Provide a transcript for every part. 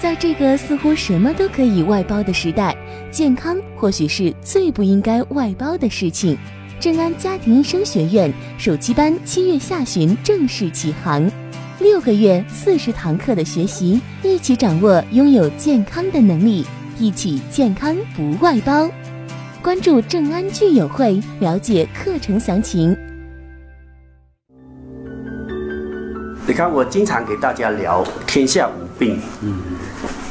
在这个似乎什么都可以外包的时代，健康或许是最不应该外包的事情。正安家庭医生学院暑期班七月下旬正式启航，六个月四十堂课的学习，一起掌握拥有健康的能力，一起健康不外包。关注正安聚友会，了解课程详情。你看，我经常给大家聊“天下无病”，嗯，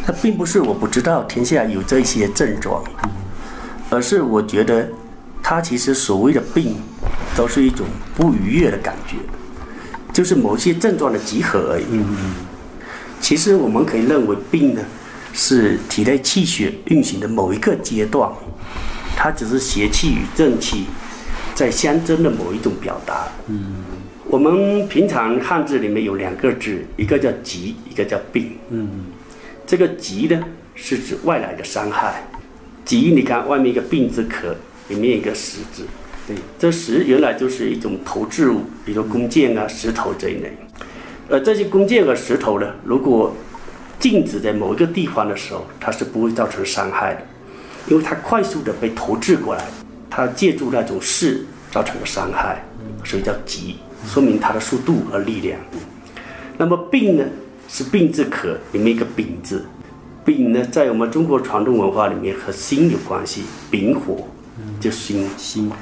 它并不是我不知道天下有这些症状，而是我觉得。它其实所谓的病，都是一种不愉悦的感觉，就是某些症状的集合而已。嗯其实我们可以认为病呢，是体内气血运行的某一个阶段，它只是邪气与正气在相争的某一种表达。嗯，我们平常汉字里面有两个字，一个叫疾，一个叫病。嗯，这个疾呢，是指外来的伤害。疾，你看外面一个病字壳。里面一个石字，对，这石原来就是一种投掷物，比如弓箭啊、石头这一类。而这些弓箭和石头呢，如果静止在某一个地方的时候，它是不会造成伤害的，因为它快速的被投掷过来，它借助那种势造成的伤害，所以叫疾，说明它的速度和力量。那么病呢，是病字可里面一个丙字，丙呢，在我们中国传统文化里面和心有关系，丙火。就心心火，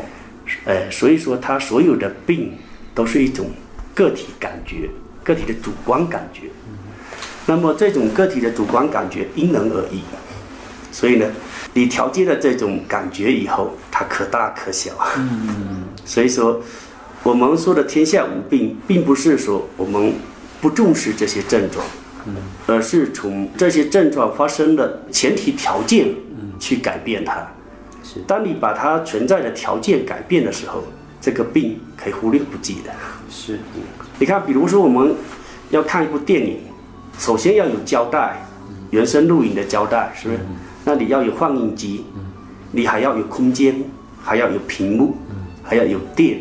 哎，所以说它所有的病都是一种个体感觉，个体的主观感觉。那么这种个体的主观感觉因人而异，所以呢，你调节了这种感觉以后，它可大可小。嗯，所以说我们说的天下无病，并不是说我们不重视这些症状，而是从这些症状发生的前提条件去改变它。当你把它存在的条件改变的时候，这个病可以忽略不计的。是，你看，比如说我们要看一部电影，首先要有胶带，原声录影的胶带，是不是？那你要有放映机，你还要有空间，还要有屏幕，还要有电，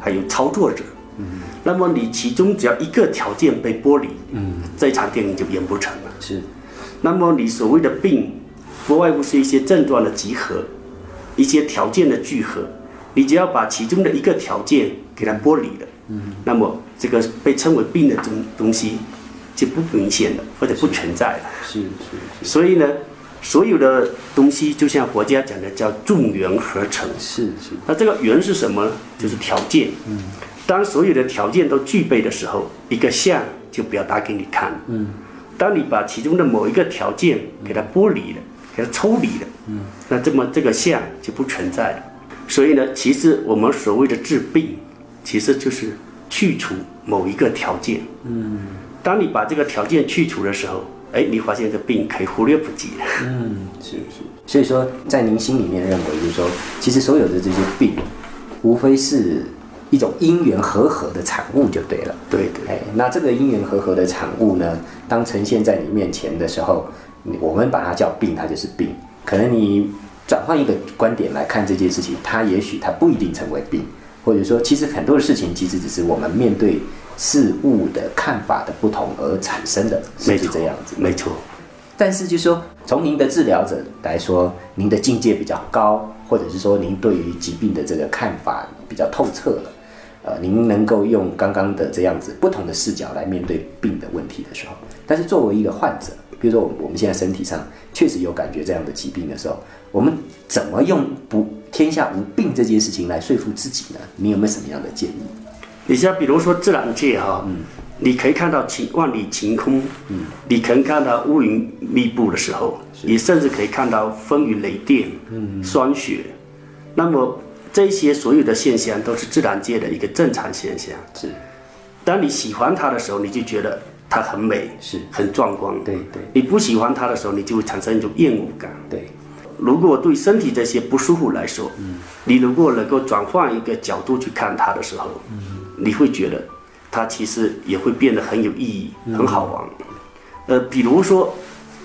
还有操作者。嗯那么你其中只要一个条件被剥离，嗯这场电影就演不成了。是。那么你所谓的病，不外乎是一些症状的集合。一些条件的聚合，你只要把其中的一个条件给它剥离了，嗯，那么这个被称为病的东东西就不明显了，或者不存在了。是是。所以呢，所有的东西就像佛家讲的叫众缘合成。是是。那这个缘是什么呢？就是条件。嗯。当所有的条件都具备的时候，一个相就表达给你看。嗯。当你把其中的某一个条件给它剥离了。给它抽离了，嗯，那这么这个相就不存在了。所以呢，其实我们所谓的治病，其实就是去除某一个条件。嗯，当你把这个条件去除的时候，哎，你发现这病可以忽略不计了。嗯，是是。所以说，在您心里面认为，就是说，其实所有的这些病，无非是一种因缘和合的产物就对了。对对。哎，那这个因缘和合的产物呢，当呈现在你面前的时候。我们把它叫病，它就是病。可能你转换一个观点来看这件事情，它也许它不一定成为病，或者说，其实很多的事情其实只是我们面对事物的看法的不同而产生的，是这样子。没错。但是，就说从您的治疗者来说，您的境界比较高，或者是说您对于疾病的这个看法比较透彻了，呃，您能够用刚刚的这样子不同的视角来面对病的问题的时候，但是作为一个患者。比如说我，我们现在身体上确实有感觉这样的疾病的时候，我们怎么用不天下无病这件事情来说服自己呢？你有没有什么样的建议？你像比如说自然界哈，嗯，你可以看到晴万里晴空，嗯，你可以看到乌云密布的时候，你甚至可以看到风雨雷电，嗯，霜雪，那么这些所有的现象都是自然界的一个正常现象。是，当你喜欢它的时候，你就觉得。它很美，是。很壮观。对对，你不喜欢它的时候，你就会产生一种厌恶感。对，如果对身体这些不舒服来说，嗯，你如果能够转换一个角度去看它的时候，嗯，你会觉得它其实也会变得很有意义，很好玩。呃，比如说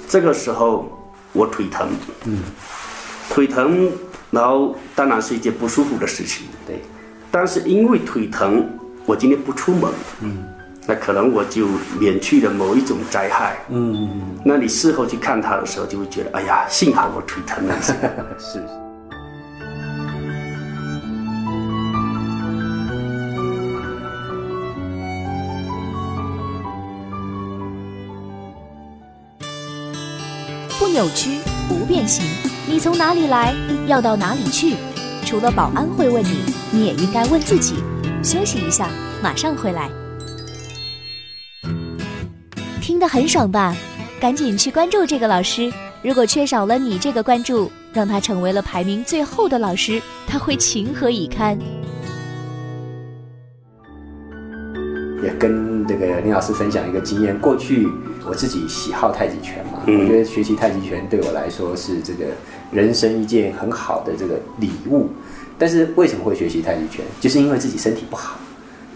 这个时候我腿疼，嗯，腿疼，然后当然是一件不舒服的事情。对，但是因为腿疼，我今天不出门，嗯。那可能我就免去了某一种灾害。嗯，那你事后去看它的时候，就会觉得，哎呀，幸好我腿疼了 是。是。扭曲，不变形。你从哪里来，要到哪里去？除了保安会问你，你也应该问自己。休息一下，马上回来。听得很爽吧？赶紧去关注这个老师。如果缺少了你这个关注，让他成为了排名最后的老师，他会情何以堪？也跟这个林老师分享一个经验。过去我自己喜好太极拳嘛，我觉得学习太极拳对我来说是这个人生一件很好的这个礼物。但是为什么会学习太极拳？就是因为自己身体不好。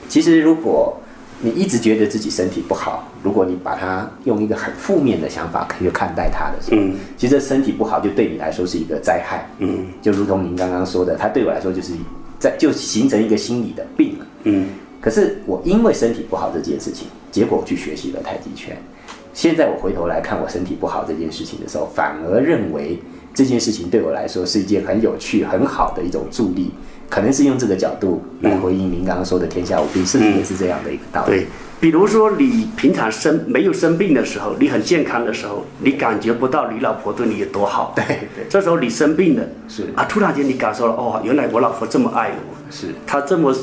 其实如果你一直觉得自己身体不好，如果你把它用一个很负面的想法去看待它的时候，其实身体不好就对你来说是一个灾害。嗯，就如同您刚刚说的，它对我来说就是在就形成一个心理的病了。嗯，可是我因为身体不好这件事情，结果去学习了太极拳。现在我回头来看我身体不好这件事情的时候，反而认为这件事情对我来说是一件很有趣、很好的一种助力。可能是用这个角度来回应您刚刚说的“天下无病”，是不是也是这样的一个道理？对，比如说你平常生没有生病的时候，你很健康的时候，你感觉不到你老婆对你有多好。对对。这时候你生病了，是啊，突然间你感受了，哦，原来我老婆这么爱我，是她这么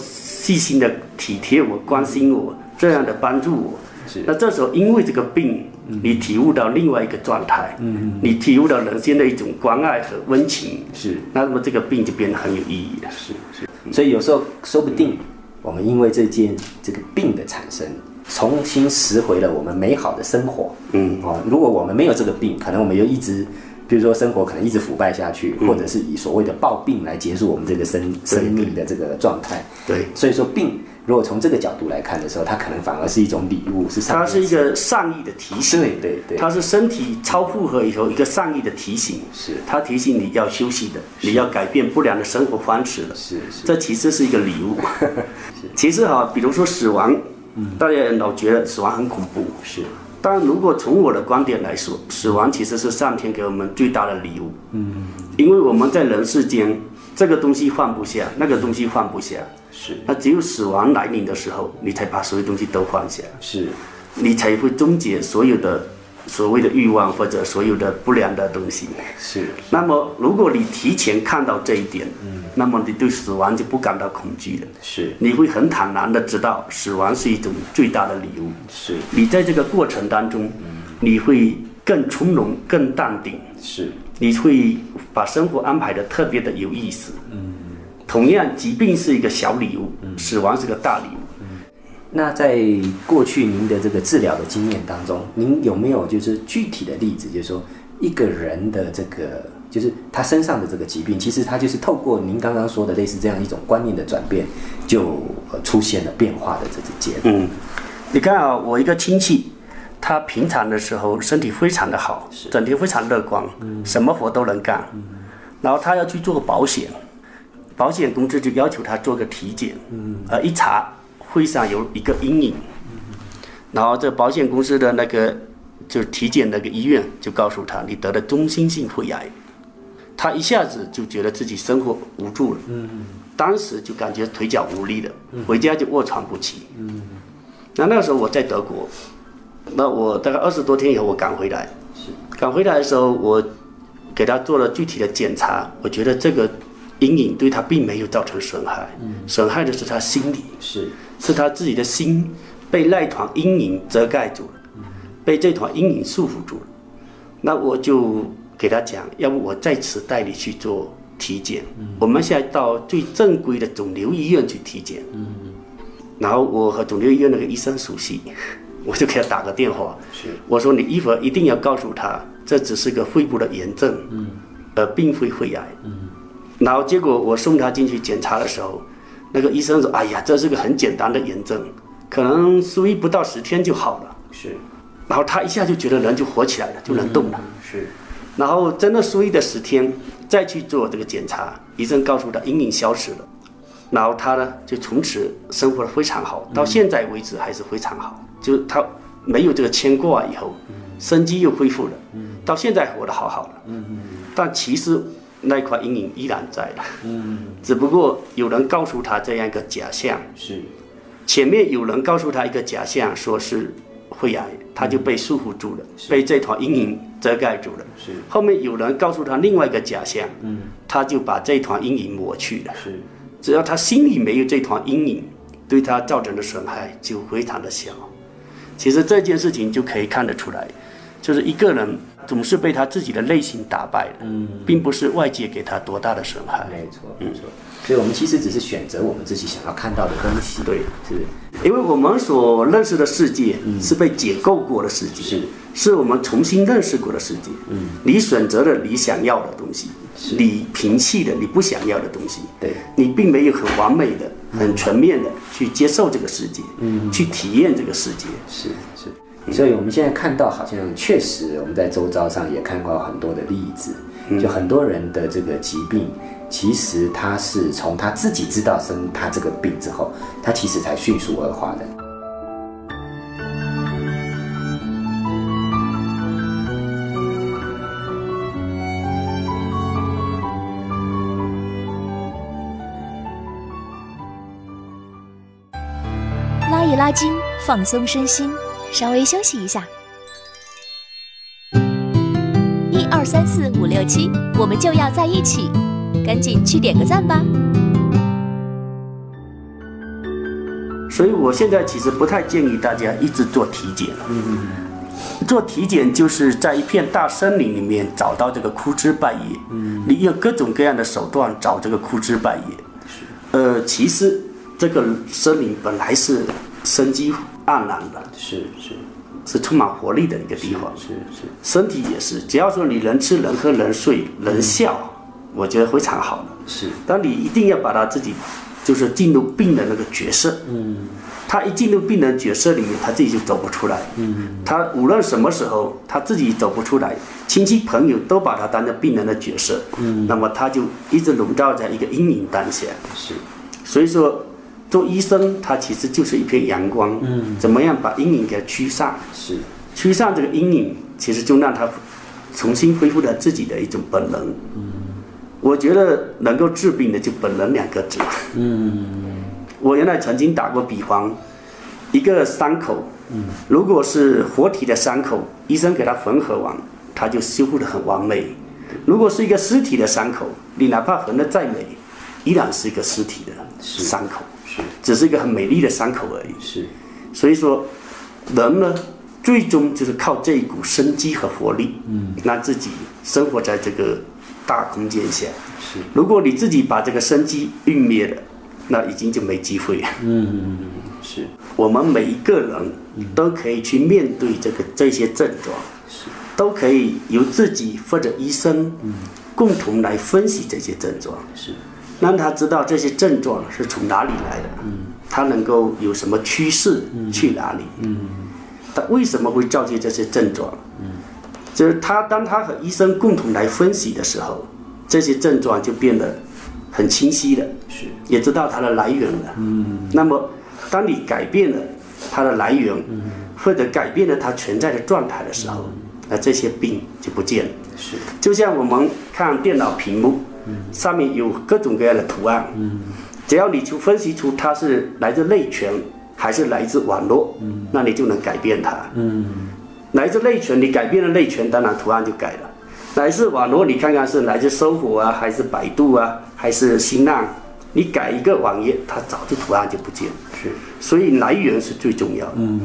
细心的体贴我、关心我，这样的帮助我。是。那这时候因为这个病。你体悟到另外一个状态，嗯，你体悟到人间的一种关爱和温情，是，那么这个病就变得很有意义了，是是。所以有时候说不定，我们因为这件这个病的产生，重新拾回了我们美好的生活，嗯哦，如果我们没有这个病，可能我们又一直，比如说生活可能一直腐败下去，或者是以所谓的暴病来结束我们这个生生命的这个状态，对，所以说病。如果从这个角度来看的时候，它可能反而是一种礼物，是它是一个善意的提醒，对对对，它是身体超负荷以后一个善意的提醒，是。它提醒你要休息的，你要改变不良的生活方式了，是是，这其实是一个礼物。其实哈，比如说死亡，嗯。大家老觉得死亡很恐怖，是，但如果从我的观点来说，死亡其实是上天给我们最大的礼物，嗯，因为我们在人世间，这个东西放不下，那个东西放不下。是，那只有死亡来临的时候，你才把所有东西都放下，是，你才会终结所有的所谓的欲望或者所有的不良的东西。是。那么，如果你提前看到这一点，嗯，那么你对死亡就不感到恐惧了。是。你会很坦然的知道，死亡是一种最大的礼物。是。你在这个过程当中，你会更从容、更淡定。是。你会把生活安排的特别的有意思。嗯。同样，疾病是一个小礼物，死亡是个大礼物。那在过去您的这个治疗的经验当中，您有没有就是具体的例子，就是说一个人的这个，就是他身上的这个疾病，其实他就是透过您刚刚说的类似这样一种观念的转变，就出现了变化的这个结果。嗯，你看啊，我一个亲戚，他平常的时候身体非常的好，整天非常乐观，什么活都能干，然后他要去做个保险。保险公司就要求他做个体检，嗯呃，一查肺上有一个阴影，然后这保险公司的那个就是体检那个医院就告诉他你得了中心性肺癌，他一下子就觉得自己生活无助了，当时就感觉腿脚无力了，回家就卧床不起。那那时候我在德国，那我大概二十多天以后我赶回来，赶回来的时候我给他做了具体的检查，我觉得这个。阴影对他并没有造成损害，损害的是他心理，是。是他自己的心被那团阴影遮盖住了，被这团阴影束缚住了。那我就给他讲，要不我在此带你去做体检，我们现在到最正规的肿瘤医院去体检。然后我和肿瘤医院那个医生熟悉，我就给他打个电话，我说你一会儿一定要告诉他，这只是个肺部的炎症，而并非肺癌。然后结果我送他进去检查的时候，那个医生说：“哎呀，这是个很简单的炎症，可能输液不到十天就好了。”是。然后他一下就觉得人就活起来了，就能动了。是。然后真的输液的十天，再去做这个检查，医生告诉他阴影消失了。然后他呢就从此生活的非常好，到现在为止还是非常好。就是他没有这个牵挂以后，生机又恢复了，到现在活得好好的。但其实那块阴影依然在的，只不过有人告诉他这样一个假象，是。前面有人告诉他一个假象，说是肺癌，他就被束缚住了，被这团阴影遮盖住了。是。后面有人告诉他另外一个假象，他就把这团阴影抹去了。是。只要他心里没有这团阴影，对他造成的损害就非常的小。其实这件事情就可以看得出来，就是一个人总是被他自己的内心打败的，并不是外界给他多大的损害。没错没错。所以我们其实只是选择我们自己想要看到的东西。对，是因为我们所认识的世界是被解构过的世界，是是我们重新认识过的世界。嗯，你选择了你想要的东西，你摒弃了你不想要的东西。对，你并没有很完美的、很全面的去接受这个世界，嗯，去体验这个世界。是是。所以我们现在看到，好像确实我们在周遭上也看到很多的例子，就很多人的这个疾病，其实他是从他自己知道生他这个病之后，他其实才迅速恶化的。拉一拉筋，放松身心，稍微休息一下。一二三四五六七，我们就要在一起，赶紧去点个赞吧！所以我现在其实不太建议大家一直做体检了。嗯，做体检就是在一片大森林里面找到这个枯枝败叶。嗯，你用各种各样的手段找这个枯枝败叶。是，呃，其实这个森林本来是生机盎然的，是是是充满活力的一个地方。是是身体也是，只要说你能吃能喝能睡能笑，我觉得非常好的。是但你一定要把他自己，就是进入病人那个角色。嗯，他一进入病人角色里面，他自己就走不出来。嗯，他无论什么时候，他自己走不出来，亲戚朋友都把他当成病人的角色。嗯，那么他就一直笼罩在一个阴影当下。是所以说，做医生他其实就是一片阳光。嗯，怎么样把阴影给驱散？是驱散这个阴影，其实就让他重新恢复了自己的一种本能。嗯，我觉得能够治病的就“本能”两个字。嗯，我原来曾经打过比方，一个伤口，嗯，如果是活体的伤口，医生给它缝合完，它就修复的很完美；如果是一个尸体的伤口，你哪怕缝的再美，依然是一个尸体的伤口，是只是一个很美丽的伤口而已。是。所以说，人呢，最终就是靠这一股生机和活力，嗯，让自己生活在这个大空间下。是。如果你自己把这个生机湮灭了，那已经就没机会了。嗯是。我们每一个人都可以去面对这个这些症状，是。都可以由自己或者医生共同来分析这些症状，是让他知道这些症状是从哪里来的，他能够有什么趋势去哪里，他为什么会造就这些症状？就是他当他和医生共同来分析的时候，这些症状就变得很清晰了，是。也知道它的来源了。嗯，那么当你改变了它的来源，或者改变了它存在的状态的时候，那这些病就不见了。是。就像我们看电脑屏幕，上面有各种各样的图案，只要你去分析出它是来自内存还是来自网络，那你就能改变它。来自内存，你改变了内存，当然图案就改了。来自网络，你看看是来自搜狐啊，还是百度啊，还是新浪，你改一个网页，它早就图案就不见了。是所以来源是最重要的。嗯，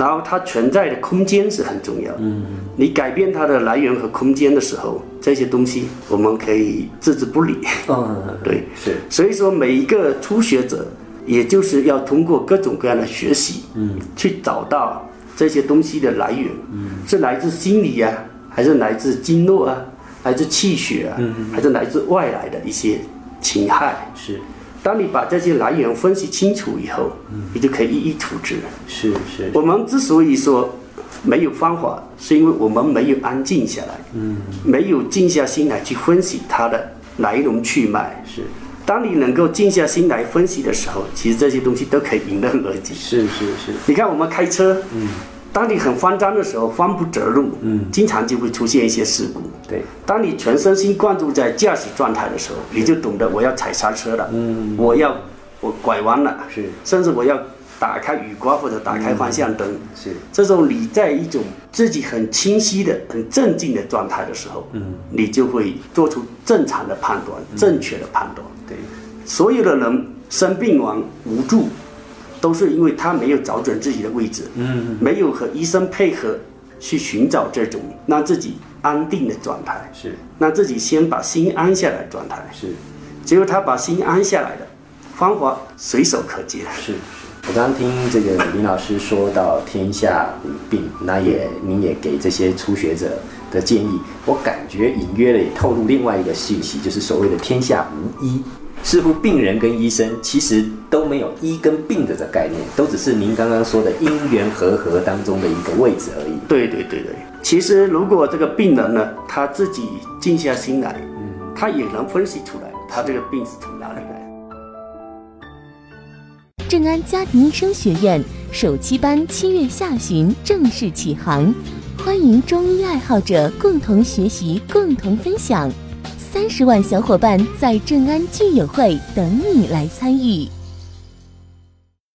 然后它存在的空间是很重要。的。嗯，你改变它的来源和空间的时候，这些东西我们可以置之不理。嗯 对，是。所以说每一个初学者，也就是要通过各种各样的学习，嗯，去找到这些东西的来源，嗯，是来自心理啊，还是来自经络啊，来自气血啊，还是来自外来的一些侵害？是当你把这些来源分析清楚以后，你就可以一一处置。是是我们之所以说没有方法，是因为我们没有安静下来，嗯，没有静下心来去分析它的来龙去脉。是当你能够静下心来分析的时候，其实这些东西都可以迎刃而解。是是是，你看我们开车，嗯，当你很慌张的时候，慌不择路，嗯，经常就会出现一些事故。对，当你全身心贯注在驾驶状态的时候，你就懂得我要踩刹车了，嗯，我要我拐弯了，是，甚至我要打开雨刮或者打开方向灯，是，这时候你在一种自己很清晰的、很镇静的状态的时候，嗯，你就会做出正常的判断、正确的判断。对，所有的人生病完无助，都是因为他没有找准自己的位置，嗯，没有和医生配合去寻找这种让自己安定的状态，是，让自己先把心安下来的状态。是，只有他把心安下来的方法随手可见。是。我刚刚听这个林老师说到天下无病，那也您也给这些初学者的建议，我感觉隐约的也透露另外一个信息，就是所谓的天下无医。似乎病人跟医生其实都没有医跟病的这概念，都只是您刚刚说的因缘和合当中的一个位置而已。对对对对，其实如果这个病人呢，他自己静下心来，嗯，他也能分析出来，他这个病是从哪里来。正安家庭医生学院首期班七月下旬正式启航，欢迎中医爱好者共同学习、共同分享。三十万小伙伴在正安聚友会等你来参与。